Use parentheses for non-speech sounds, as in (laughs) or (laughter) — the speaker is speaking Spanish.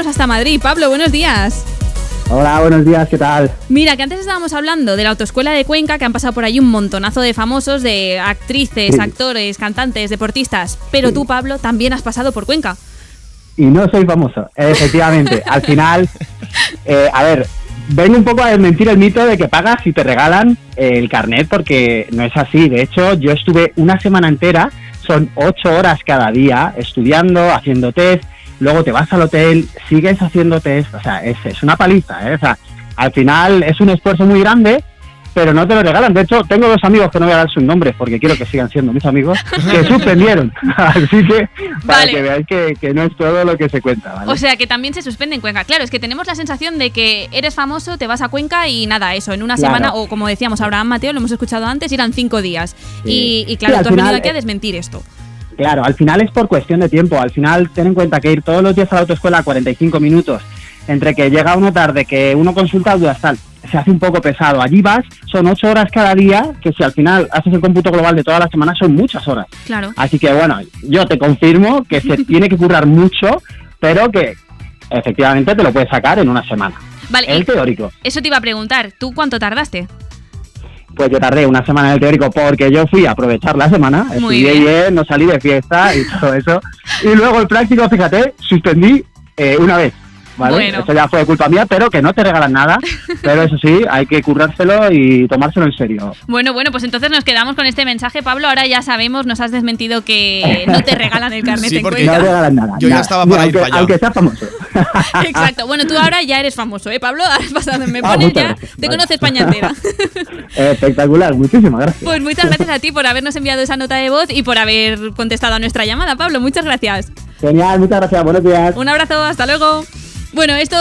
hasta Madrid. Pablo, buenos días. Hola, buenos días, ¿qué tal? Mira, que antes estábamos hablando de la autoescuela de Cuenca, que han pasado por ahí un montonazo de famosos, de actrices, Sí. actores, cantantes, deportistas. Pero tú, Pablo, también has pasado por Cuenca. Y no soy famoso, efectivamente. (laughs) Al final, eh, a ver, vengo un poco a desmentir el mito de que pagas y te regalan eh, el carnet, porque no es así. De hecho, yo estuve una semana entera, son ocho horas cada día, estudiando, haciendo test, luego te vas al hotel, sigues haciendo test, o sea, es, es una paliza, ¿eh? O sea, al final es un esfuerzo muy grande, pero no te lo regalan. De hecho, tengo dos amigos que no voy a dar sus nombres porque quiero que sigan siendo mis amigos, que (laughs) suspendieron. (laughs) Así que, para Vale. que veáis que, que no es todo lo que se cuenta, ¿vale? O sea, que también se suspende en Cuenca. Claro, es que tenemos la sensación de que eres famoso, te vas a Cuenca y nada, eso, en una Claro. semana, o como decíamos Abraham Mateo, lo hemos escuchado antes, irán cinco días. Sí. Y, y claro, Sí, tú has venido aquí a eh, desmentir esto. Claro, al final es por cuestión de tiempo. Al final, ten en cuenta que ir todos los días a la autoescuela 45 minutos, entre que llega uno tarde, que uno consulta dudas tal, se hace un poco pesado. Allí vas, son 8 horas cada día, que si al final haces el cómputo global de toda la semana, son muchas horas. Claro. Así que bueno, yo te confirmo que se (laughs) tiene que currar mucho, pero que efectivamente te lo puedes sacar en una semana. Vale, El teórico. eso te iba a preguntar, ¿tú cuánto tardaste? Pues yo tardé una semana en el teórico porque yo fui a aprovechar la semana, Muy estudié bien. bien. no salí de fiesta y (laughs) todo eso. Y luego el práctico, fíjate, suspendí eh, una vez. ¿Vale? Bueno. Eso ya fue culpa mía, pero que no te regalan nada. (laughs) Pero eso sí, hay que currárselo y tomárselo en serio. Bueno, bueno, pues entonces nos quedamos con este mensaje, Pablo. Ahora ya sabemos, nos has desmentido que no te regalan el carnet Sí, en porque No Cuenca. te regalan nada. Yo ya nada. estaba para ir aunque, para allá. aunque sea famoso. (laughs) Exacto. Bueno, tú ahora ya eres famoso, ¿eh, Pablo? Has pasado, me Ah, pones ya, gracias. te Vale. conoce España entera. Espectacular, muchísimas gracias. Pues muchas gracias a ti por habernos enviado esa nota de voz y por haber contestado a nuestra llamada, Pablo. Muchas gracias. Genial, muchas gracias. Buenos días. Un abrazo, hasta luego. Bueno, estos